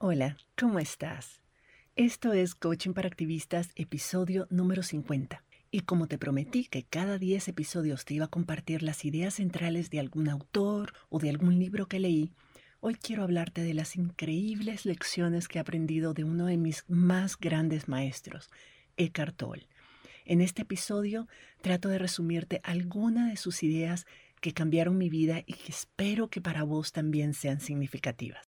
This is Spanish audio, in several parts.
Hola, ¿cómo estás? Esto es Coaching para Activistas, episodio número 50. Y como te prometí que cada 10 episodios te iba a compartir las ideas centrales de algún autor o de algún libro que leí, hoy quiero hablarte de las increíbles lecciones que he aprendido de uno de mis más grandes maestros, Eckhart Tolle. En este episodio trato de resumirte algunas de sus ideas que cambiaron mi vida y que espero que para vos también sean significativas.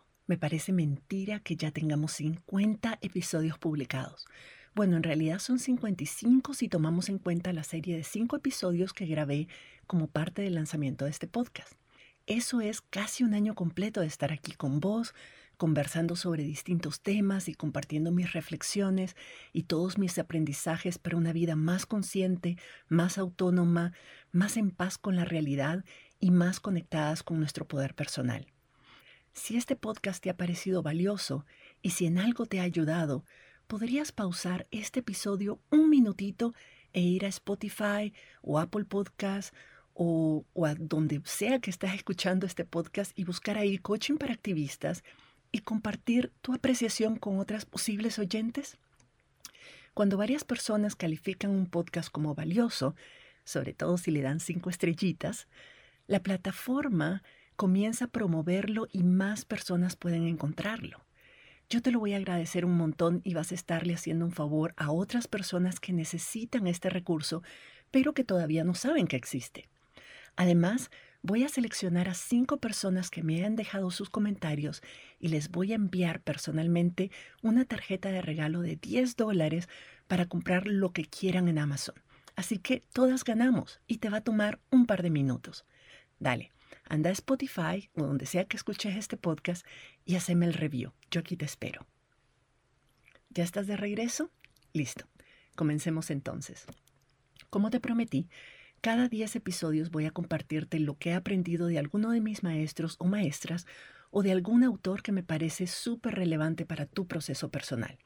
Me parece mentira que ya tengamos 50 episodios publicados. Bueno, en realidad son 55 si tomamos en cuenta la serie de 5 episodios que grabé como parte del lanzamiento de este podcast. Eso es casi un año completo de estar aquí con vos, conversando sobre distintos temas y compartiendo mis reflexiones y todos mis aprendizajes para una vida más consciente, más autónoma, más en paz con la realidad y más conectadas con nuestro poder personal. Si este podcast te ha parecido valioso y si en algo te ha ayudado, podrías pausar este episodio un minutito e ir a Spotify o Apple Podcast o, a donde sea que estés escuchando este podcast y buscar ahí coaching para activistas y compartir tu apreciación con otras posibles oyentes. Cuando varias personas califican un podcast como valioso, sobre todo si le dan cinco estrellitas, la plataforma comienza a promoverlo y más personas pueden encontrarlo. Yo te lo voy a agradecer un montón y vas a estarle haciendo un favor a otras personas que necesitan este recurso, pero que todavía no saben que existe. Además, voy a seleccionar a cinco personas que me hayan dejado sus comentarios y les voy a enviar personalmente una tarjeta de regalo de 10 dólares para comprar lo que quieran en Amazon. Así que todas ganamos y te va a tomar un par de minutos. Dale, Anda a Spotify o donde sea que escuches este podcast y haceme el review. Yo aquí te espero. ¿Ya estás de regreso? Listo. Comencemos entonces. Como te prometí, cada 10 episodios voy a compartirte lo que he aprendido de alguno de mis maestros o maestras o de algún autor que me parece súper relevante para tu proceso personal.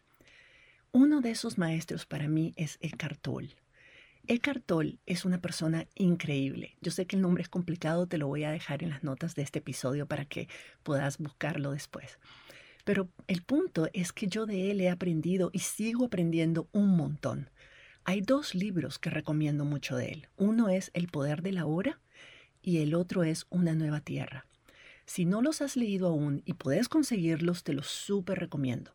Uno de esos maestros para mí es Eckhart Tolle. Eckhart Tolle es una persona increíble. Yo sé que el nombre es complicado, te lo voy a dejar en las notas de este episodio para que puedas buscarlo después. Pero el punto es que yo de él he aprendido y sigo aprendiendo un montón. Hay dos libros que recomiendo mucho de él. Uno es El poder de la hora y el otro es Una nueva tierra. Si no los has leído aún y puedes conseguirlos, te los súper recomiendo.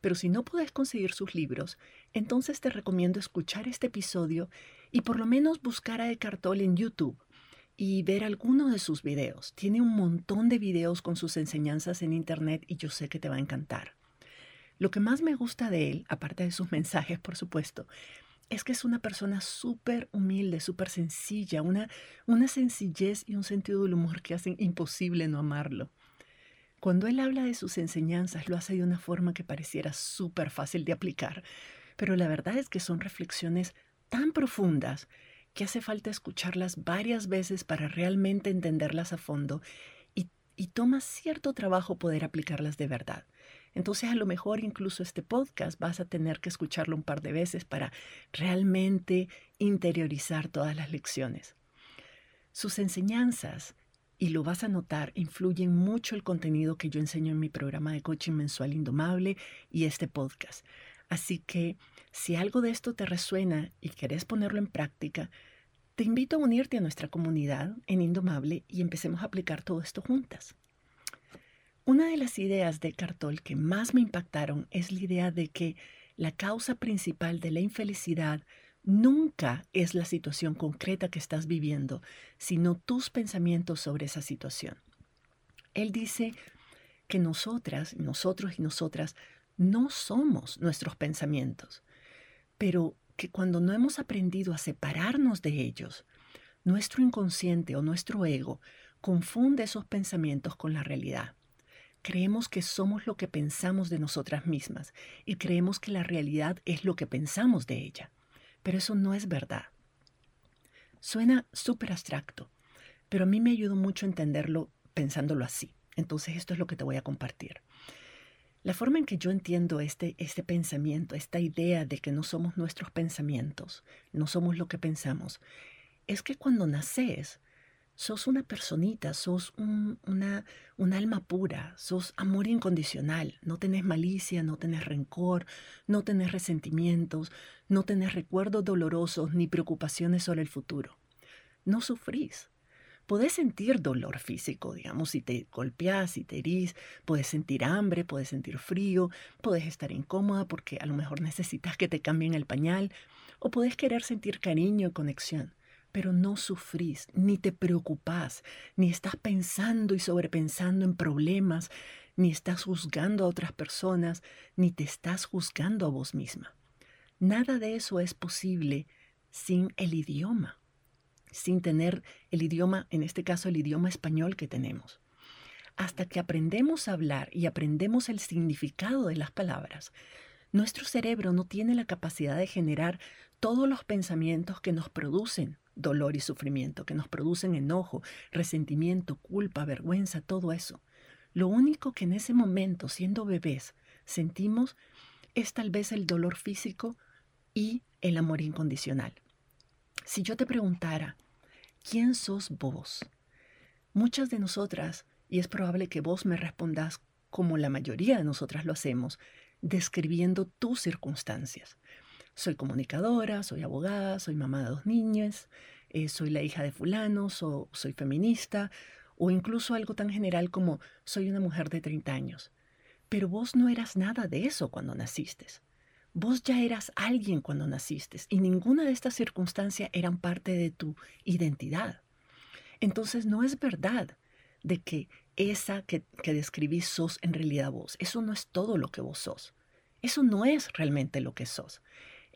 Pero si no puedes conseguir sus libros, entonces te recomiendo escuchar este episodio y por lo menos buscar a Eckhart Tolle en YouTube y ver alguno de sus videos. Tiene un montón de videos con sus enseñanzas en Internet y yo sé que te va a encantar. Lo que más me gusta de él, aparte de sus mensajes, por supuesto, es que es una persona súper humilde, súper sencilla, una, una sencillez y un sentido del humor que hacen imposible no amarlo. Cuando él habla de sus enseñanzas, lo hace de una forma que pareciera súper fácil de aplicar, pero la verdad es que son reflexiones tan profundas que hace falta escucharlas varias veces para realmente entenderlas a fondo y, y toma cierto trabajo poder aplicarlas de verdad. Entonces a lo mejor incluso este podcast vas a tener que escucharlo un par de veces para realmente interiorizar todas las lecciones. Sus enseñanzas y lo vas a notar, influyen mucho el contenido que yo enseño en mi programa de coaching mensual Indomable y este podcast. Así que si algo de esto te resuena y querés ponerlo en práctica, te invito a unirte a nuestra comunidad en Indomable y empecemos a aplicar todo esto juntas. Una de las ideas de Cartol que más me impactaron es la idea de que la causa principal de la infelicidad nunca es la situación concreta que estás viviendo, sino tus pensamientos sobre esa situación. Él dice que nosotras, nosotros y nosotras no somos nuestros pensamientos, pero que cuando no hemos aprendido a separarnos de ellos, nuestro inconsciente o nuestro ego confunde esos pensamientos con la realidad. creemos que somos lo que pensamos de nosotras mismas y creemos que la realidad es lo que pensamos de ella. Pero eso no es verdad. Suena súper abstracto, pero a mí me ayudó mucho entenderlo pensándolo así. Entonces esto es lo que te voy a compartir. La forma en que yo entiendo este, este pensamiento, esta idea de que no somos nuestros pensamientos, no somos lo que pensamos, es que cuando naces, sos una personita, sos un, una, un alma pura, sos amor incondicional, no tenés malicia, no tenés rencor, no tenés resentimientos, no tenés recuerdos dolorosos ni preocupaciones sobre el futuro. No sufrís. Podés sentir dolor físico, digamos, si te golpeas, si te herís, puedes sentir hambre, puedes sentir frío, puedes estar incómoda porque a lo mejor necesitas que te cambien el pañal, o puedes querer sentir cariño y conexión pero no sufrís, ni te preocupás, ni estás pensando y sobrepensando en problemas, ni estás juzgando a otras personas, ni te estás juzgando a vos misma. Nada de eso es posible sin el idioma, sin tener el idioma, en este caso el idioma español que tenemos. Hasta que aprendemos a hablar y aprendemos el significado de las palabras, nuestro cerebro no tiene la capacidad de generar todos los pensamientos que nos producen dolor y sufrimiento, que nos producen enojo, resentimiento, culpa, vergüenza, todo eso. Lo único que en ese momento, siendo bebés, sentimos es tal vez el dolor físico y el amor incondicional. Si yo te preguntara, ¿quién sos vos? Muchas de nosotras, y es probable que vos me respondas como la mayoría de nosotras lo hacemos, describiendo tus circunstancias. Soy comunicadora, soy abogada, soy mamá de dos niños, eh, soy la hija de fulano, soy feminista, o incluso algo tan general como soy una mujer de 30 años. Pero vos no eras nada de eso cuando naciste. Vos ya eras alguien cuando naciste y ninguna de estas circunstancias eran parte de tu identidad. Entonces no es verdad de que esa que, que describís sos en realidad vos. Eso no es todo lo que vos sos. Eso no es realmente lo que sos.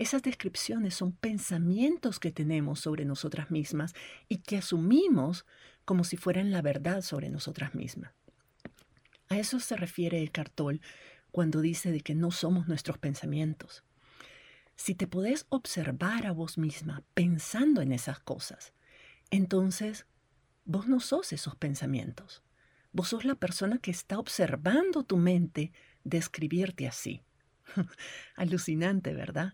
Esas descripciones son pensamientos que tenemos sobre nosotras mismas y que asumimos como si fueran la verdad sobre nosotras mismas. A eso se refiere el cartol cuando dice de que no somos nuestros pensamientos. Si te podés observar a vos misma pensando en esas cosas, entonces vos no sos esos pensamientos. Vos sos la persona que está observando tu mente describirte así. Alucinante, ¿verdad?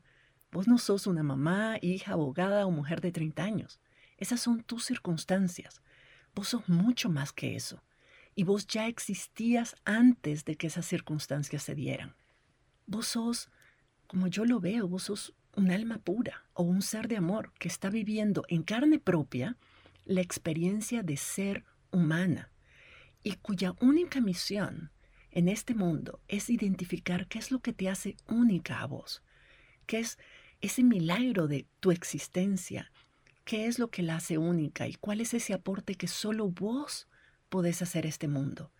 Vos no sos una mamá, hija, abogada o mujer de 30 años. Esas son tus circunstancias. Vos sos mucho más que eso. Y vos ya existías antes de que esas circunstancias se dieran. Vos sos, como yo lo veo, vos sos un alma pura o un ser de amor que está viviendo en carne propia la experiencia de ser humana y cuya única misión en este mundo es identificar qué es lo que te hace única a vos, qué es ese milagro de tu existencia, qué es lo que la hace única y cuál es ese aporte que solo vos podés hacer a este mundo.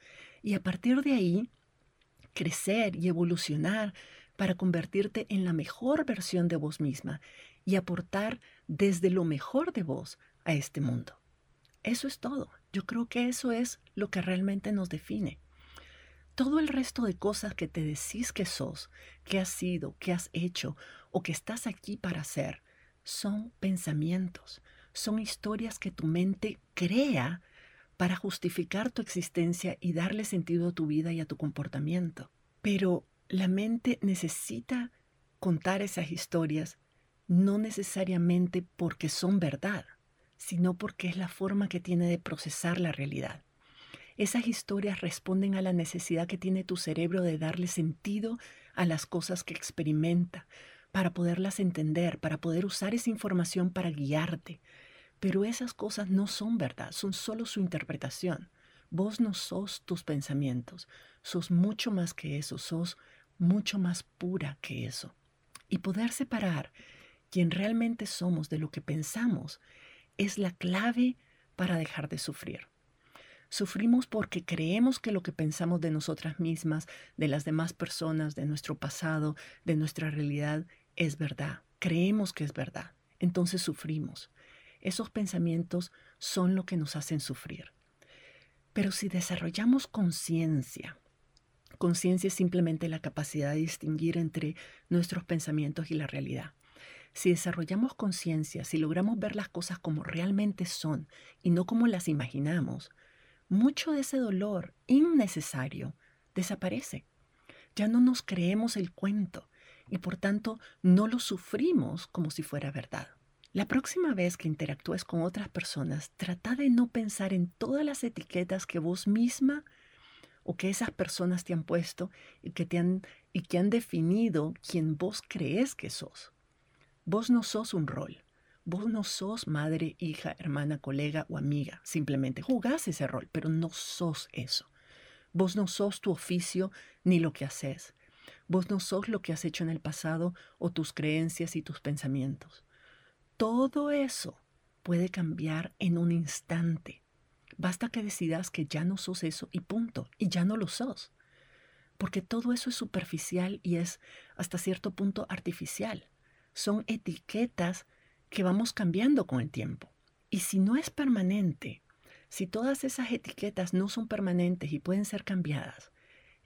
Y a partir de ahí, crecer y evolucionar para convertirte en la mejor versión de vos misma y aportar desde lo mejor de vos a este mundo. Eso es todo. Yo creo que eso es lo que realmente nos define. Todo el resto de cosas que te decís que sos, que has sido, que has hecho o que estás aquí para hacer, son pensamientos, son historias que tu mente crea para justificar tu existencia y darle sentido a tu vida y a tu comportamiento. Pero la mente necesita contar esas historias no necesariamente porque son verdad, sino porque es la forma que tiene de procesar la realidad. Esas historias responden a la necesidad que tiene tu cerebro de darle sentido a las cosas que experimenta, para poderlas entender, para poder usar esa información para guiarte. Pero esas cosas no son verdad, son solo su interpretación. Vos no sos tus pensamientos, sos mucho más que eso, sos mucho más pura que eso. Y poder separar quién realmente somos de lo que pensamos es la clave para dejar de sufrir. Sufrimos porque creemos que lo que pensamos de nosotras mismas, de las demás personas, de nuestro pasado, de nuestra realidad, es verdad, creemos que es verdad, entonces sufrimos. Esos pensamientos son lo que nos hacen sufrir. Pero si desarrollamos conciencia Conciencia es simplemente la capacidad de distinguir entre nuestros pensamientos y la realidad. Si desarrollamos conciencia, si logramos ver las cosas como realmente son y no como las imaginamos, mucho de ese dolor innecesario desaparece. Ya no nos creemos el cuento y por tanto no lo sufrimos como si fuera verdad. La próxima vez que interactúes con otras personas, trata de no pensar en todas las etiquetas que vos misma o que esas personas te han puesto y que, te han, y que han definido quien vos crees que sos. Vos no sos un rol. Vos no sos madre, hija, hermana, colega o amiga. Simplemente jugás ese rol, pero no sos eso. Vos no sos tu oficio ni lo que haces. Vos no sos lo que has hecho en el pasado o tus creencias y tus pensamientos. Todo eso puede cambiar en un instante. Basta que decidas que ya no sos eso y punto, y ya no lo sos. Porque todo eso es superficial y es hasta cierto punto artificial. Son etiquetas que vamos cambiando con el tiempo. Y si no es permanente, si todas esas etiquetas no son permanentes y pueden ser cambiadas,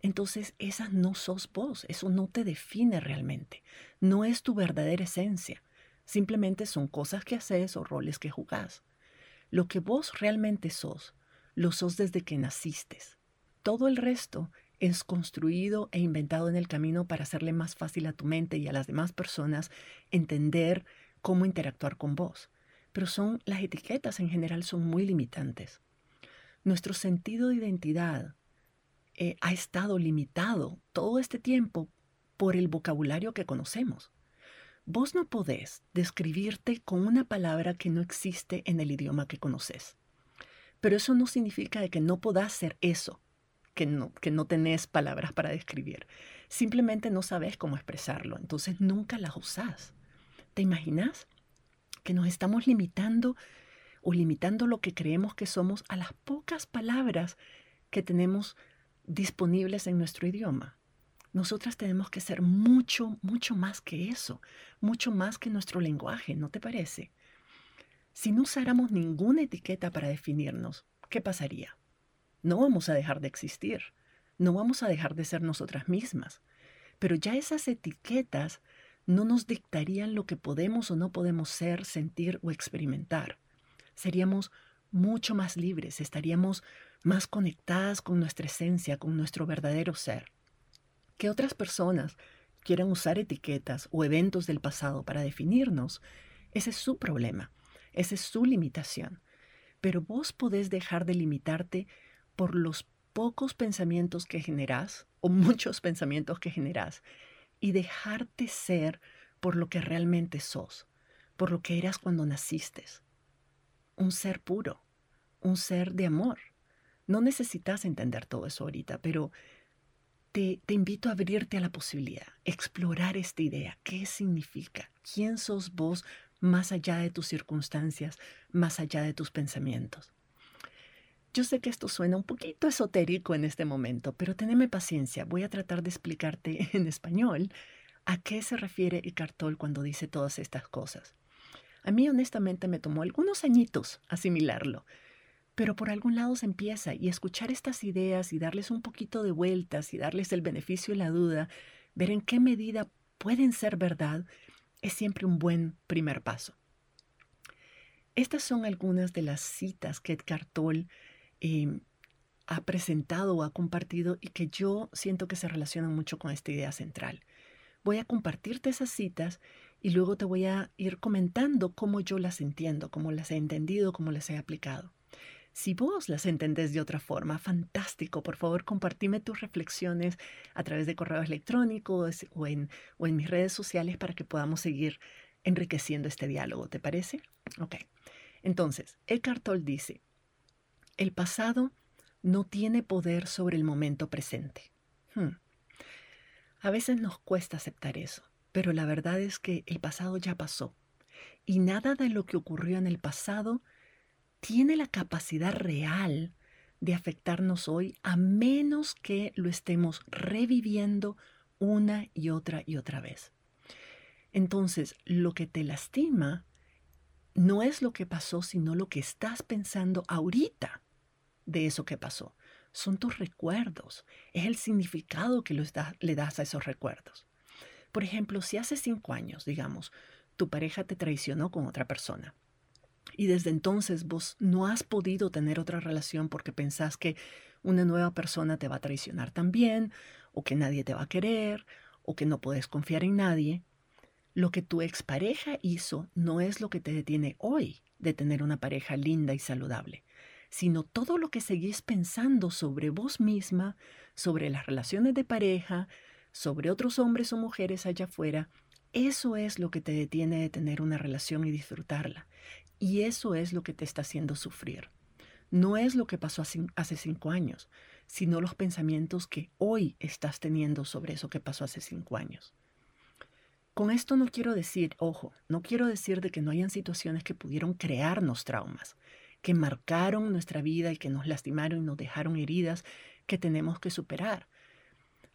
entonces esas no sos vos, eso no te define realmente, no es tu verdadera esencia, simplemente son cosas que haces o roles que jugás. Lo que vos realmente sos, lo sos desde que naciste. Todo el resto es construido e inventado en el camino para hacerle más fácil a tu mente y a las demás personas entender cómo interactuar con vos. Pero son las etiquetas en general son muy limitantes. Nuestro sentido de identidad eh, ha estado limitado todo este tiempo por el vocabulario que conocemos. Vos no podés describirte con una palabra que no existe en el idioma que conoces. Pero eso no significa que no podás ser eso, que no, que no tenés palabras para describir. Simplemente no sabes cómo expresarlo, entonces nunca las usás. ¿Te imaginas? Que nos estamos limitando o limitando lo que creemos que somos a las pocas palabras que tenemos disponibles en nuestro idioma. Nosotras tenemos que ser mucho, mucho más que eso, mucho más que nuestro lenguaje, ¿no te parece? Si no usáramos ninguna etiqueta para definirnos, ¿qué pasaría? No vamos a dejar de existir, no vamos a dejar de ser nosotras mismas, pero ya esas etiquetas no nos dictarían lo que podemos o no podemos ser, sentir o experimentar. Seríamos mucho más libres, estaríamos más conectadas con nuestra esencia, con nuestro verdadero ser que otras personas quieran usar etiquetas o eventos del pasado para definirnos, ese es su problema, esa es su limitación. Pero vos podés dejar de limitarte por los pocos pensamientos que generás o muchos pensamientos que generás y dejarte ser por lo que realmente sos, por lo que eras cuando naciste. Un ser puro, un ser de amor. No necesitas entender todo eso ahorita, pero te, invito a abrirte a la posibilidad, explorar esta idea. ¿Qué significa? ¿Quién sos vos más allá de tus circunstancias, más allá de tus pensamientos? Yo sé que esto suena un poquito esotérico en este momento, pero teneme paciencia. Voy a tratar de explicarte en español a qué se refiere Eckhart Tolle cuando dice todas estas cosas. A mí honestamente me tomó algunos añitos asimilarlo, pero por algún lado se empieza y escuchar estas ideas y darles un poquito de vueltas y darles el beneficio y la duda, ver en qué medida pueden ser verdad, es siempre un buen primer paso. Estas son algunas de las citas que Edgar Tolle em, ha presentado o ha compartido y que yo siento que se relacionan mucho con esta idea central. Voy a compartirte esas citas y luego te voy a ir comentando cómo yo las entiendo, cómo las he entendido, cómo las he aplicado. Si vos las entendés de otra forma, fantástico. Por favor, compartime tus reflexiones a través de correos electrónicos o en, o en mis redes sociales para que podamos seguir enriqueciendo este diálogo. ¿Te parece? Ok. Entonces, Eckhart Tolle dice, el pasado no tiene poder sobre el momento presente. Hmm. A veces nos cuesta aceptar eso, pero la verdad es que el pasado ya pasó y nada de lo que ocurrió en el pasado tiene la capacidad real de afectarnos hoy a menos que lo estemos reviviendo una y otra y otra vez. Entonces, lo que te lastima no es lo que pasó, sino lo que estás pensando ahorita de eso que pasó. son tus recuerdos, es el significado que le das a esos recuerdos. Por ejemplo, si hace cinco años, digamos, tu pareja te traicionó con otra persona y desde entonces vos no has podido tener otra relación porque pensás que una nueva persona te va a traicionar también, o que nadie te va a querer, o que no puedes confiar en nadie, lo que tu expareja hizo no es lo que te detiene hoy de tener una pareja linda y saludable, sino todo lo que seguís pensando sobre vos misma, sobre las relaciones de pareja, sobre otros hombres o mujeres allá afuera, eso es lo que te detiene de tener una relación y disfrutarla. Y eso es lo que te está haciendo sufrir. No es lo que pasó hace cinco años, sino los pensamientos que hoy estás teniendo sobre eso que pasó hace cinco años. Con esto no quiero decir, ojo, no quiero decir de que no hayan situaciones que pudieron crearnos traumas, que marcaron nuestra vida y que nos lastimaron y nos dejaron heridas que tenemos que superar.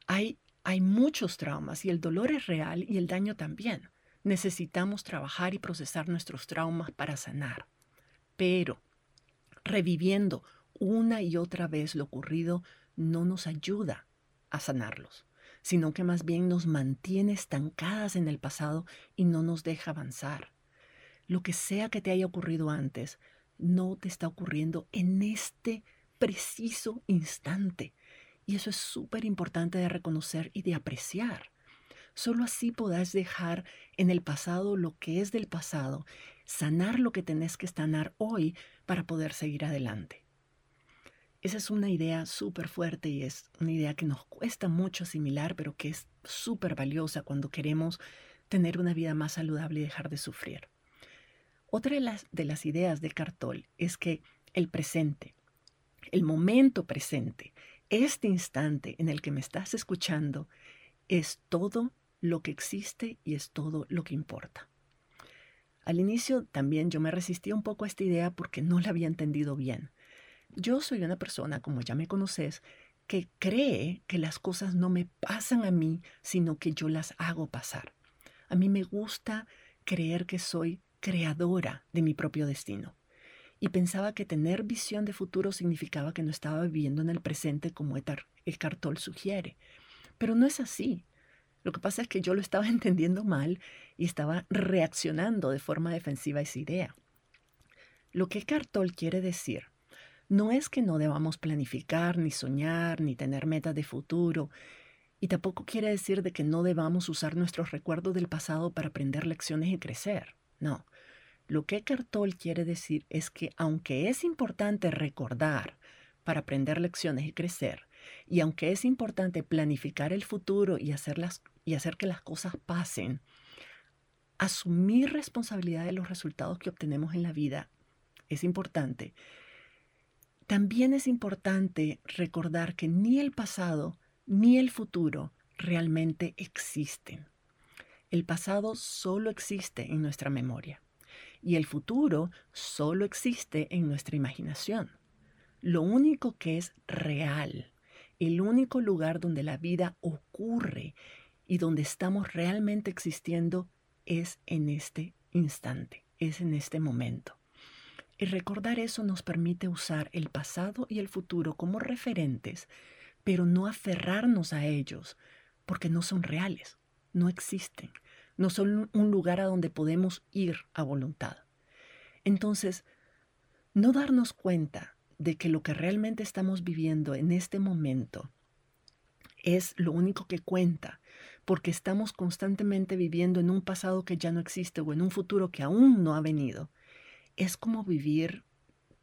Hay, hay muchos traumas y el dolor es real y el daño también. Necesitamos trabajar y procesar nuestros traumas para sanar. Pero reviviendo una y otra vez lo ocurrido no nos ayuda a sanarlos sino que más bien nos mantiene estancadas en el pasado y no nos deja avanzar. Lo que sea que te haya ocurrido antes, no te está ocurriendo en este preciso instante. Y eso es súper importante de reconocer y de apreciar. Solo así podrás dejar en el pasado lo que es del pasado, sanar lo que tenés que sanar hoy para poder seguir adelante. Esa es una idea súper fuerte y es una idea que nos cuesta mucho asimilar, pero que es súper valiosa cuando queremos tener una vida más saludable y dejar de sufrir. Otra de las, de las ideas de Cartol es que el presente, el momento presente, este instante en el que me estás escuchando, es todo lo que existe y es todo lo que importa. Al inicio también yo me resistía un poco a esta idea porque no la había entendido bien. Yo soy una persona, como ya me conoces, que cree que las cosas no me pasan a mí, sino que yo las hago pasar. A mí me gusta creer que soy creadora de mi propio destino. Y pensaba que tener visión de futuro significaba que no estaba viviendo en el presente como el cartol sugiere. Pero no es así. Lo que pasa es que yo lo estaba entendiendo mal y estaba reaccionando de forma defensiva a esa idea. Lo que Cartol quiere decir no es que no debamos planificar, ni soñar, ni tener metas de futuro, y tampoco quiere decir de que no debamos usar nuestros recuerdos del pasado para aprender lecciones y crecer. No. Lo que Cartol quiere decir es que aunque es importante recordar para aprender lecciones y crecer, y aunque es importante planificar el futuro y, hacerlas, y hacer que las cosas pasen, asumir responsabilidad de los resultados que obtenemos en la vida es importante también es importante recordar que ni el pasado ni el futuro realmente existen. El pasado solo existe en nuestra memoria y el futuro solo existe en nuestra imaginación. Lo único que es real, el único lugar donde la vida ocurre y donde estamos realmente existiendo es en este instante, es en este momento. Y recordar eso nos permite usar el pasado y el futuro como referentes, pero no aferrarnos a ellos, porque no son reales, no existen, no son un lugar a donde podemos ir a voluntad. Entonces, no darnos cuenta de que lo que realmente estamos viviendo en este momento es lo único que cuenta, porque estamos constantemente viviendo en un pasado que ya no existe o en un futuro que aún no ha venido es como vivir,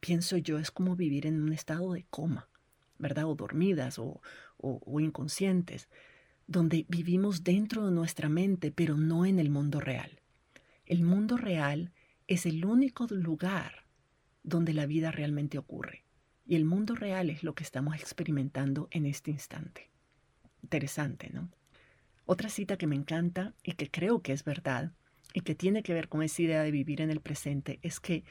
pienso yo, es como vivir en un estado de coma, ¿verdad? O dormidas o, o, inconscientes, donde vivimos dentro de nuestra mente, pero no en el mundo real. El mundo real es el único lugar donde la vida realmente ocurre. Y el mundo real es lo que estamos experimentando en este instante. Interesante, ¿no? Otra cita que me encanta y que creo que es verdad y que tiene que ver con esa idea de vivir en el presente es que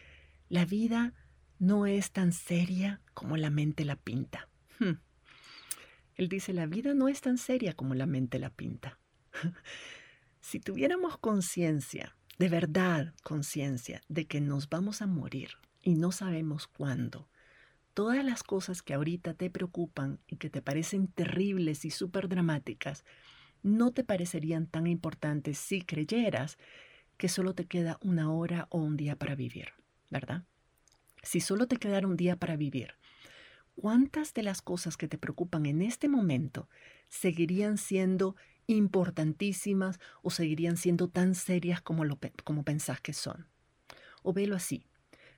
la vida no es tan seria como la mente la pinta. Hmm. Él dice, la vida no es tan seria como la mente la pinta. si tuviéramos conciencia, de verdad conciencia, de que nos vamos a morir y no sabemos cuándo, todas las cosas que ahorita te preocupan y que te parecen terribles y súper dramáticas, no te parecerían tan importantes si creyeras que solo te queda una hora o un día para vivir, ¿verdad? Si solo te quedara un día para vivir, ¿cuántas de las cosas que te preocupan en este momento seguirían siendo importantísimas o seguirían siendo tan serias como, lo, como pensás que son? O velo así,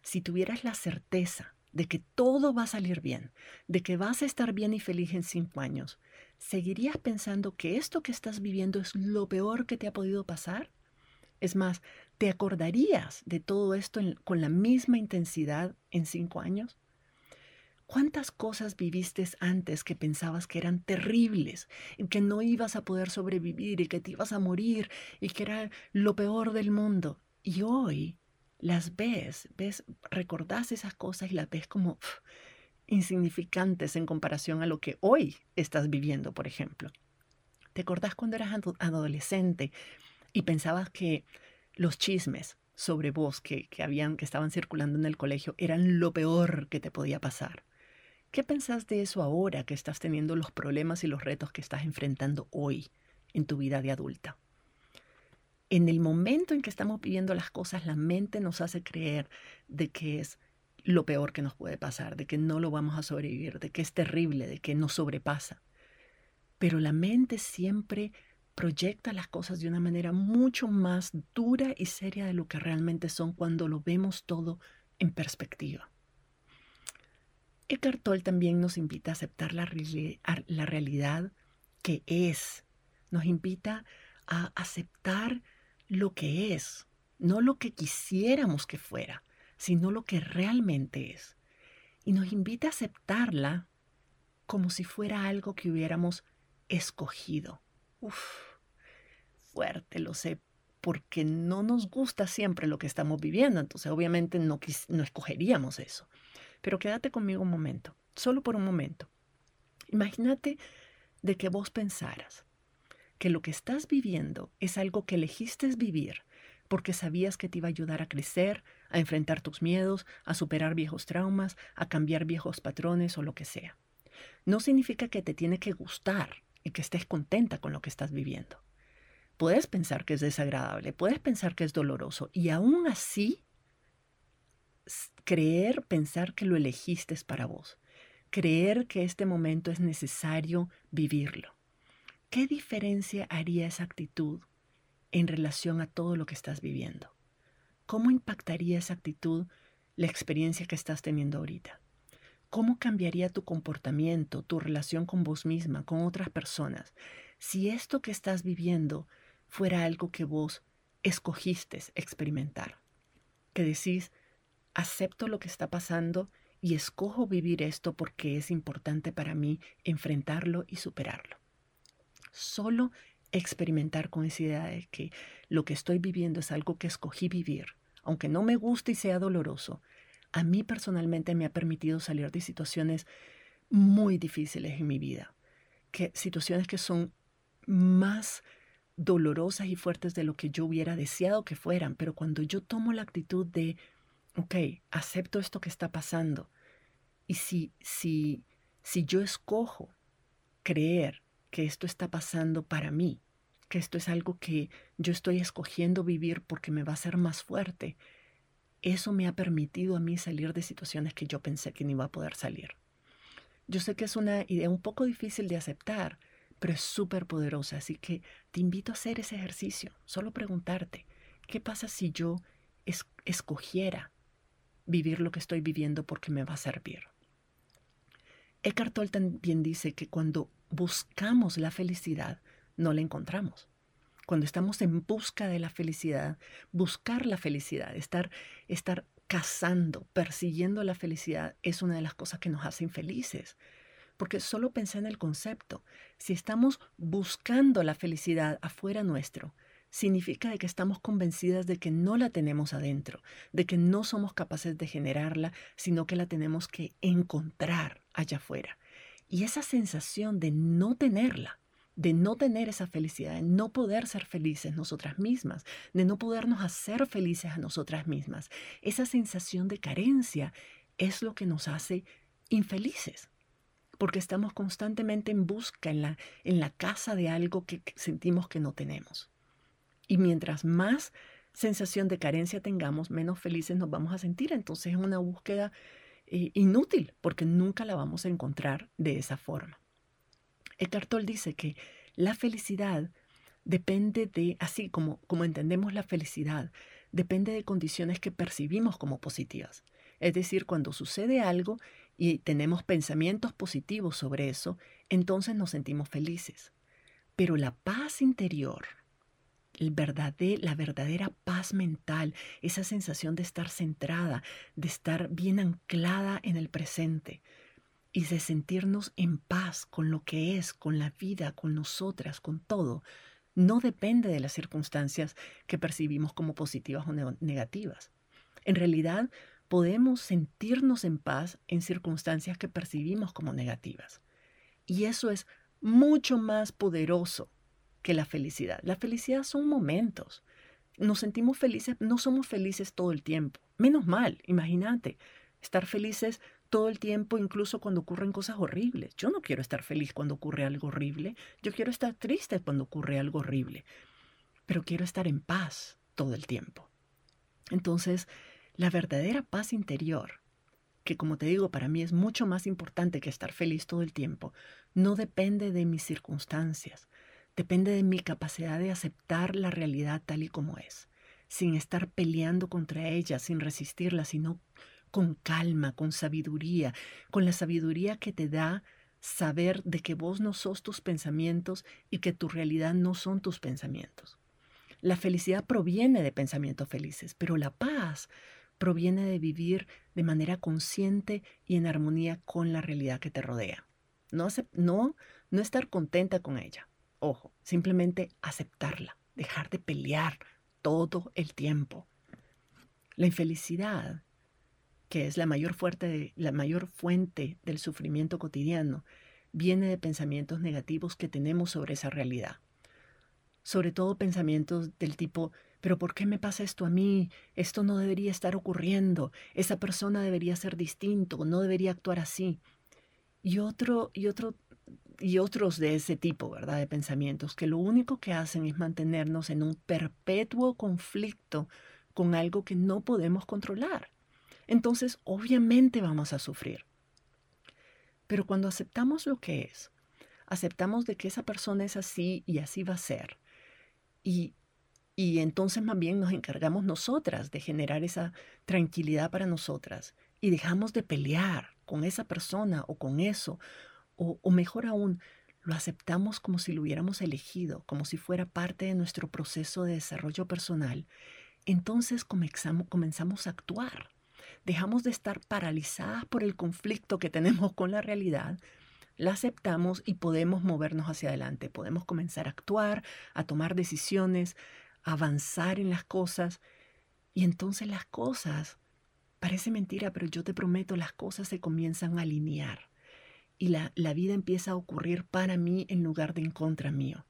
si tuvieras la certeza de que todo va a salir bien, de que vas a estar bien y feliz en cinco años, ¿seguirías pensando que esto que estás viviendo es lo peor que te ha podido pasar? Es más, ¿te acordarías de todo esto con la misma intensidad en cinco años? ¿Cuántas cosas viviste antes que pensabas que eran terribles, y que no ibas a poder sobrevivir y que te ibas a morir y que era lo peor del mundo? Y hoy las ves, ves, recordás esas cosas y las ves como insignificantes en comparación a lo que hoy estás viviendo, por ejemplo. ¿Te acordás cuando eras adolescente y pensabas que los chismes sobre vos que, que, habían, que estaban circulando en el colegio eran lo peor que te podía pasar? ¿Qué pensás de eso ahora que estás teniendo los problemas y los retos que estás enfrentando hoy en tu vida de adulta? en el momento en que estamos viviendo las cosas, la mente nos hace creer de que es lo peor que nos puede pasar, de que no lo vamos a sobrevivir, de que es terrible, de que nos sobrepasa. Pero la mente siempre proyecta las cosas de una manera mucho más dura y seria de lo que realmente son cuando lo vemos todo en perspectiva. Eckhart Tolle también nos invita a aceptar la, la realidad que es. Nos invita a aceptar lo que es, no lo que quisiéramos que fuera, sino lo que realmente es. Y nos invita a aceptarla como si fuera algo que hubiéramos escogido. Uf, fuerte, lo sé, porque no nos gusta siempre lo que estamos viviendo, entonces obviamente no, no escogeríamos eso. Pero quédate conmigo un momento, solo por un momento. Imagínate de que vos pensaras, que lo que estás viviendo es algo que elegiste vivir porque sabías que te iba a ayudar a crecer, a enfrentar tus miedos, a superar viejos traumas, a cambiar viejos patrones o lo que sea. No significa que te tiene que gustar y que estés contenta con lo que estás viviendo. Puedes pensar que es desagradable, puedes pensar que es doloroso y aún así creer, pensar que lo elegiste para vos, creer que este momento es necesario vivirlo. ¿Qué diferencia haría esa actitud en relación a todo lo que estás viviendo? ¿Cómo impactaría esa actitud la experiencia que estás teniendo ahorita? ¿Cómo cambiaría tu comportamiento, tu relación con vos misma, con otras personas, si esto que estás viviendo fuera algo que vos escogiste experimentar? Que decís, acepto lo que está pasando y escojo vivir esto porque es importante para mí enfrentarlo y superarlo. Solo experimentar con esa idea de que lo que estoy viviendo es algo que escogí vivir, aunque no me guste y sea doloroso, a mí personalmente me ha permitido salir de situaciones muy difíciles en mi vida, que situaciones que son más dolorosas y fuertes de lo que yo hubiera deseado que fueran, pero cuando yo tomo la actitud de, ok, acepto esto que está pasando, y si, si, si yo escojo creer que esto está pasando para mí, que esto es algo que yo estoy escogiendo vivir porque me va a hacer más fuerte. Eso me ha permitido a mí salir de situaciones que yo pensé que no iba a poder salir. Yo sé que es una idea un poco difícil de aceptar, pero es súper poderosa, así que te invito a hacer ese ejercicio, solo preguntarte, ¿qué pasa si yo escogiera vivir lo que estoy viviendo porque me va a servir? Eckhart Tolle también dice que cuando buscamos la felicidad, no la encontramos. Cuando estamos en busca de la felicidad, buscar la felicidad, estar, estar cazando, persiguiendo la felicidad es una de las cosas que nos hace infelices. Porque solo pensé en el concepto. Si estamos buscando la felicidad afuera nuestro, significa de que estamos convencidas de que no la tenemos adentro, de que no somos capaces de generarla, sino que la tenemos que encontrar allá afuera. Y esa sensación de no tenerla, de no tener esa felicidad, de no poder ser felices nosotras mismas, de no podernos hacer felices a nosotras mismas, esa sensación de carencia es lo que nos hace infelices, porque estamos constantemente en busca, en la, en la casa de algo que sentimos que no tenemos. Y mientras más sensación de carencia tengamos, menos felices nos vamos a sentir. Entonces es una búsqueda eh, inútil porque nunca la vamos a encontrar de esa forma. Eckhart Tolle dice que la felicidad depende de, así como, como entendemos la felicidad, depende de condiciones que percibimos como positivas. Es decir, cuando sucede algo y tenemos pensamientos positivos sobre eso, entonces nos sentimos felices. Pero la paz interior, la verdadera paz mental, esa sensación de estar centrada, de estar bien anclada en el presente y de sentirnos en paz con lo que es, con la vida, con nosotras, con todo, no depende de las circunstancias que percibimos como positivas o negativas. En realidad, podemos sentirnos en paz en circunstancias que percibimos como negativas. Y eso es mucho más poderoso que la felicidad. La felicidad son momentos. Nos sentimos felices, no somos felices todo el tiempo. Menos mal, imagínate, estar felices todo el tiempo, incluso cuando ocurren cosas horribles. Yo no quiero estar feliz cuando ocurre algo horrible, yo quiero estar triste cuando ocurre algo horrible, pero quiero estar en paz todo el tiempo. Entonces, la verdadera paz interior, que como te digo, para mí es mucho más importante que estar feliz todo el tiempo, no depende de mis circunstancias, Depende de mi capacidad de aceptar la realidad tal y como es, sin estar peleando contra ella, sin resistirla, sino con calma, con sabiduría, con la sabiduría que te da saber de que vos no sos tus pensamientos y que tu realidad no son tus pensamientos. La felicidad proviene de pensamientos felices, pero la paz proviene de vivir de manera consciente y en armonía con la realidad que te rodea. No, no, no estar contenta con ella, Ojo, simplemente aceptarla, dejar de pelear todo el tiempo. La infelicidad, que es la mayor, fuente del sufrimiento cotidiano, viene de pensamientos negativos que tenemos sobre esa realidad. Sobre todo pensamientos del tipo, pero ¿por qué me pasa esto a mí? Esto no debería estar ocurriendo. Esa persona debería ser distinto, no debería actuar así. Y otro, y otro y otros de ese tipo, ¿verdad? De pensamientos que lo único que hacen es mantenernos en un perpetuo conflicto con algo que no podemos controlar. Entonces, obviamente vamos a sufrir. Pero cuando aceptamos lo que es, aceptamos de que esa persona es así y así va a ser, y, y entonces más bien nos encargamos nosotras de generar esa tranquilidad para nosotras y dejamos de pelear con esa persona o con eso o, mejor aún, lo aceptamos como si lo hubiéramos elegido, como si fuera parte de nuestro proceso de desarrollo personal, entonces comenzamos a actuar. Dejamos de estar paralizadas por el conflicto que tenemos con la realidad, la aceptamos y podemos movernos hacia adelante, podemos comenzar a actuar, a tomar decisiones, a avanzar en las cosas y entonces las cosas, parece mentira, pero yo te prometo, las cosas se comienzan a alinear y la, vida empieza a ocurrir para mí en lugar de en contra mío.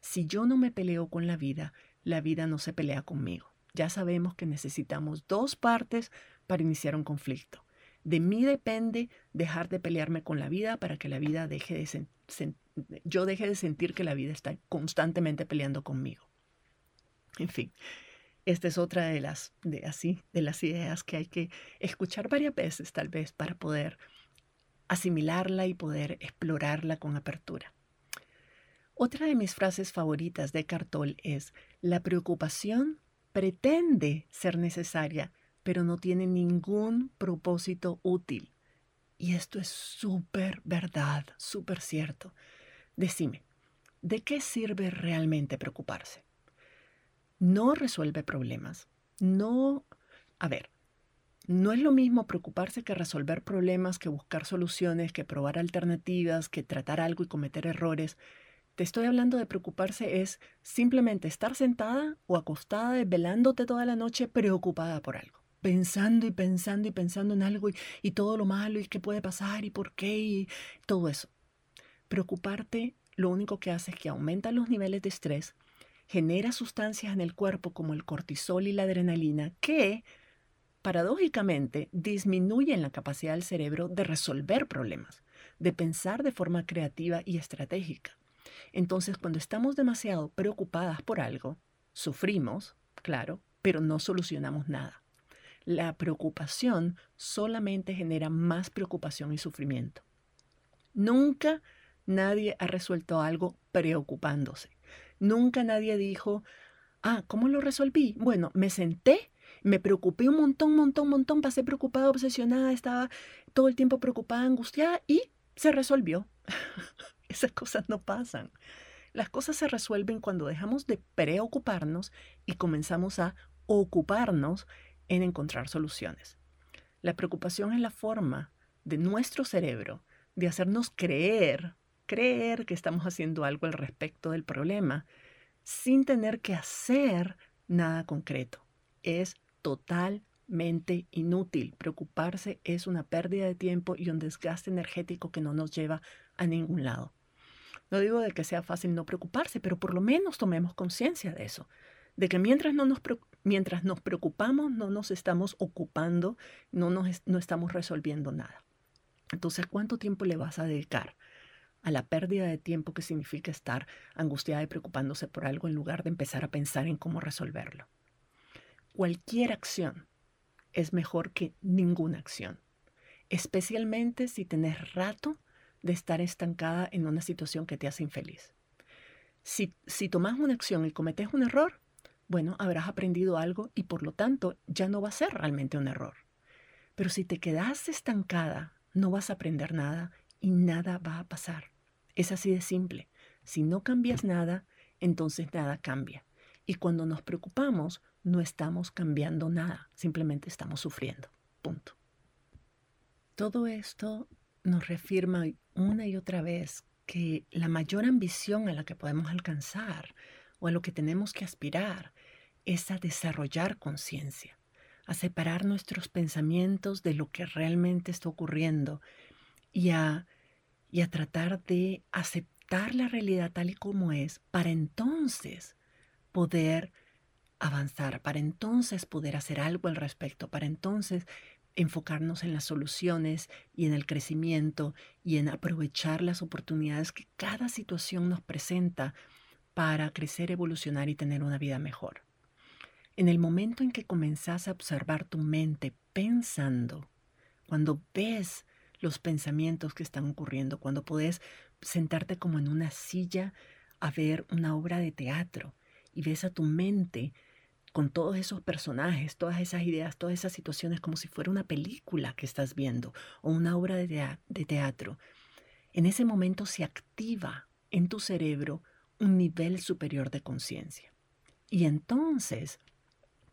Si yo no me peleo con la vida, la vida no se pelea conmigo. Ya sabemos que necesitamos dos partes para iniciar un conflicto. De mí depende dejar de pelearme con la vida para que la vida deje de yo deje de sentir que la vida está constantemente peleando conmigo. En fin, esta es otra de las de así de las ideas que hay que escuchar varias veces tal vez para poder asimilarla y poder explorarla con apertura. Otra de mis frases favoritas de Cartol es, la preocupación pretende ser necesaria, pero no tiene ningún propósito útil. Y esto es súper verdad, súper cierto. Decime, ¿de qué sirve realmente preocuparse? No resuelve problemas. No, a ver, no es lo mismo preocuparse que resolver problemas, que buscar soluciones, que probar alternativas, que tratar algo y cometer errores. Te estoy hablando de preocuparse es simplemente estar sentada o acostada desvelándote toda la noche preocupada por algo, pensando y pensando y pensando en algo y, todo lo malo y qué puede pasar y por qué y todo eso. Preocuparte lo único que hace es que aumenta los niveles de estrés, genera sustancias en el cuerpo como el cortisol y la adrenalina que paradójicamente, disminuyen la capacidad del cerebro de resolver problemas, de pensar de forma creativa y estratégica. Entonces, cuando estamos demasiado preocupadas por algo, sufrimos, claro, pero no solucionamos nada. La preocupación solamente genera más preocupación y sufrimiento. Nunca nadie ha resuelto algo preocupándose. Nunca nadie dijo, ah, ¿cómo lo resolví? Bueno, me senté, me preocupé un montón, montón, montón, pasé preocupada, obsesionada, estaba todo el tiempo preocupada, angustiada y se resolvió. Esas cosas no pasan. Las cosas se resuelven cuando dejamos de preocuparnos y comenzamos a ocuparnos en encontrar soluciones. La preocupación es la forma de nuestro cerebro de hacernos creer, creer que estamos haciendo algo al respecto del problema sin tener que hacer nada concreto. Es totalmente inútil. Preocuparse es una pérdida de tiempo y un desgaste energético que no nos lleva a ningún lado. No digo de que sea fácil no preocuparse, pero por lo menos tomemos conciencia de eso, de que mientras, no nos, mientras nos preocupamos no nos estamos ocupando, no, nos, no estamos resolviendo nada. Entonces, ¿cuánto tiempo le vas a dedicar a la pérdida de tiempo que significa estar angustiada y preocupándose por algo en lugar de empezar a pensar en cómo resolverlo? Cualquier acción es mejor que ninguna acción, especialmente si tenés rato de estar estancada en una situación que te hace infeliz. Si, si tomas una acción y cometes un error, bueno, habrás aprendido algo y por lo tanto ya no va a ser realmente un error. Pero si te quedas estancada, no vas a aprender nada y nada va a pasar. Es así de simple. Si no cambias nada, entonces nada cambia. Y cuando nos preocupamos, no estamos cambiando nada, simplemente estamos sufriendo. Punto. Todo esto nos reafirma una y otra vez que la mayor ambición a la que podemos alcanzar o a lo que tenemos que aspirar es a desarrollar conciencia, a separar nuestros pensamientos de lo que realmente está ocurriendo y a, y a tratar de aceptar la realidad tal y como es para entonces poder avanzar, para entonces poder hacer algo al respecto, para entonces enfocarnos en las soluciones y en el crecimiento y en aprovechar las oportunidades que cada situación nos presenta para crecer, evolucionar y tener una vida mejor. En el momento en que comenzás a observar tu mente pensando, cuando ves los pensamientos que están ocurriendo, cuando puedes sentarte como en una silla a ver una obra de teatro y ves a tu mente con todos esos personajes, todas esas ideas, todas esas situaciones como si fuera una película que estás viendo o una obra de, teatro, en ese momento se activa en tu cerebro un nivel superior de conciencia. Y entonces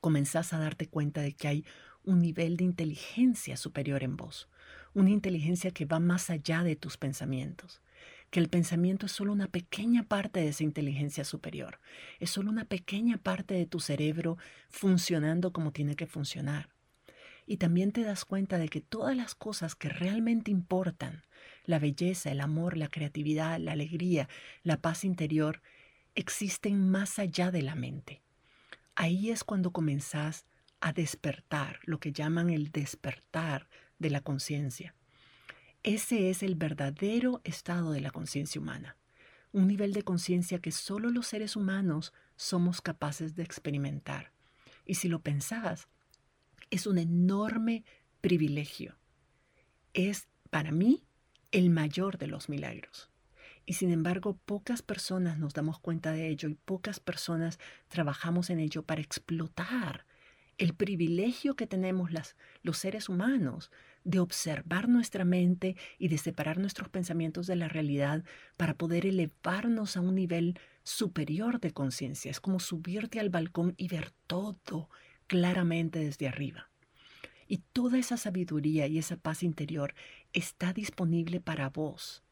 comenzás a darte cuenta de que hay un nivel de inteligencia superior en vos, una inteligencia que va más allá de tus pensamientos, que el pensamiento es solo una pequeña parte de esa inteligencia superior, es solo una pequeña parte de tu cerebro funcionando como tiene que funcionar. Y también te das cuenta de que todas las cosas que realmente importan, la belleza, el amor, la creatividad, la alegría, la paz interior, existen más allá de la mente. Ahí es cuando comenzás a despertar, lo que llaman el despertar de la conciencia. Ese es el verdadero estado de la conciencia humana, un nivel de conciencia que solo los seres humanos somos capaces de experimentar. Y si lo pensás, es un enorme privilegio. Es, para mí, el mayor de los milagros. Y sin embargo, pocas personas nos damos cuenta de ello y pocas personas trabajamos en ello para explotar el privilegio que tenemos los seres humanos de observar nuestra mente y de separar nuestros pensamientos de la realidad para poder elevarnos a un nivel superior de conciencia. Es como subirte al balcón y ver todo claramente desde arriba. Y toda esa sabiduría y esa paz interior está disponible para vos.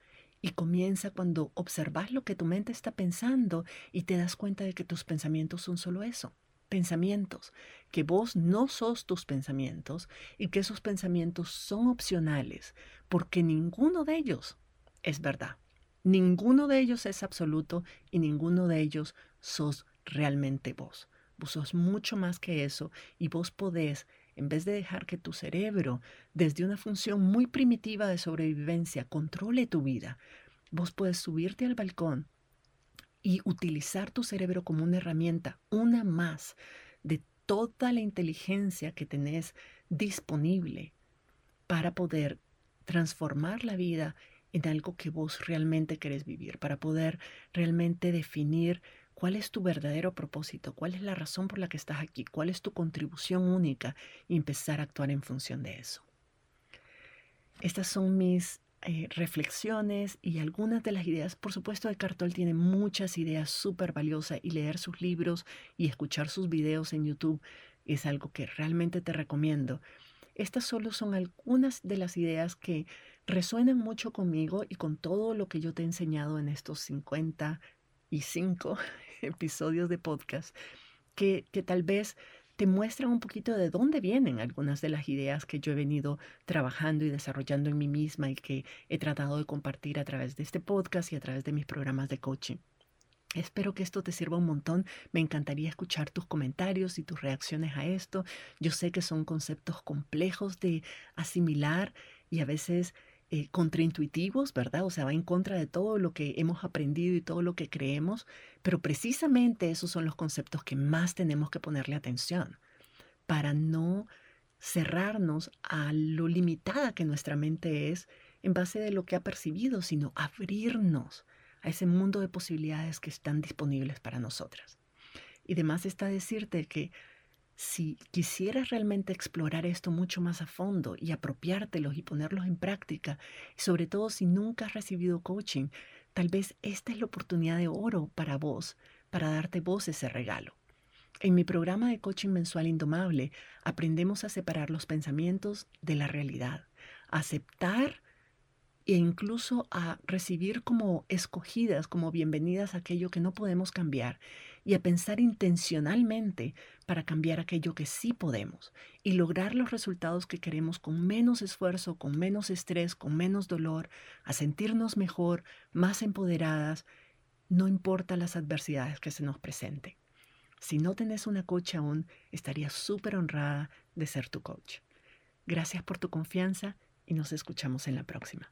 Y comienza cuando observas lo que tu mente está pensando y te das cuenta de que tus pensamientos son solo eso, pensamientos, que vos no sos tus pensamientos y que esos pensamientos son opcionales, porque ninguno de ellos es verdad. Ninguno de ellos es absoluto y ninguno de ellos sos realmente vos. Vos sos mucho más que eso y vos podés en vez de dejar que tu cerebro, desde una función muy primitiva de sobrevivencia, controle tu vida, vos puedes subirte al balcón y utilizar tu cerebro como una herramienta, una más de toda la inteligencia que tenés disponible para poder transformar la vida en algo que vos realmente querés vivir, para poder realmente definir cuál es tu verdadero propósito, cuál es la razón por la que estás aquí, cuál es tu contribución única y empezar a actuar en función de eso. Estas son mis eh, reflexiones y algunas de las ideas. Por supuesto, de Cartol tiene muchas ideas súper valiosas y leer sus libros y escuchar sus videos en YouTube es algo que realmente te recomiendo. Estas solo son algunas de las ideas que resuenan mucho conmigo y con todo lo que yo te he enseñado en estos 55 episodios de podcast, que, que tal vez te muestran un poquito de dónde vienen algunas de las ideas que yo he venido trabajando y desarrollando en mí misma y que he tratado de compartir a través de este podcast y a través de mis programas de coaching. Espero que esto te sirva un montón. Me encantaría escuchar tus comentarios y tus reacciones a esto. Yo sé que son conceptos complejos de asimilar y a veces eh, contraintuitivos, ¿verdad? O sea, va en contra de todo lo que hemos aprendido y todo lo que creemos, pero precisamente esos son los conceptos que más tenemos que ponerle atención para no cerrarnos a lo limitada que nuestra mente es en base de lo que ha percibido, sino abrirnos a ese mundo de posibilidades que están disponibles para nosotras. Y además está decirte que si quisieras realmente explorar esto mucho más a fondo y apropiártelos y ponerlos en práctica, sobre todo si nunca has recibido coaching, tal vez esta es la oportunidad de oro para vos, para darte vos ese regalo. En mi programa de coaching mensual indomable aprendemos a separar los pensamientos de la realidad, a aceptar e incluso a recibir como escogidas, como bienvenidas aquello que no podemos cambiar y a pensar intencionalmente para cambiar aquello que sí podemos y lograr los resultados que queremos con menos esfuerzo, con menos estrés, con menos dolor, a sentirnos mejor, más empoderadas, no importa las adversidades que se nos presenten. Si no tenés una coach aún, estaría súper honrada de ser tu coach. Gracias por tu confianza y nos escuchamos en la próxima.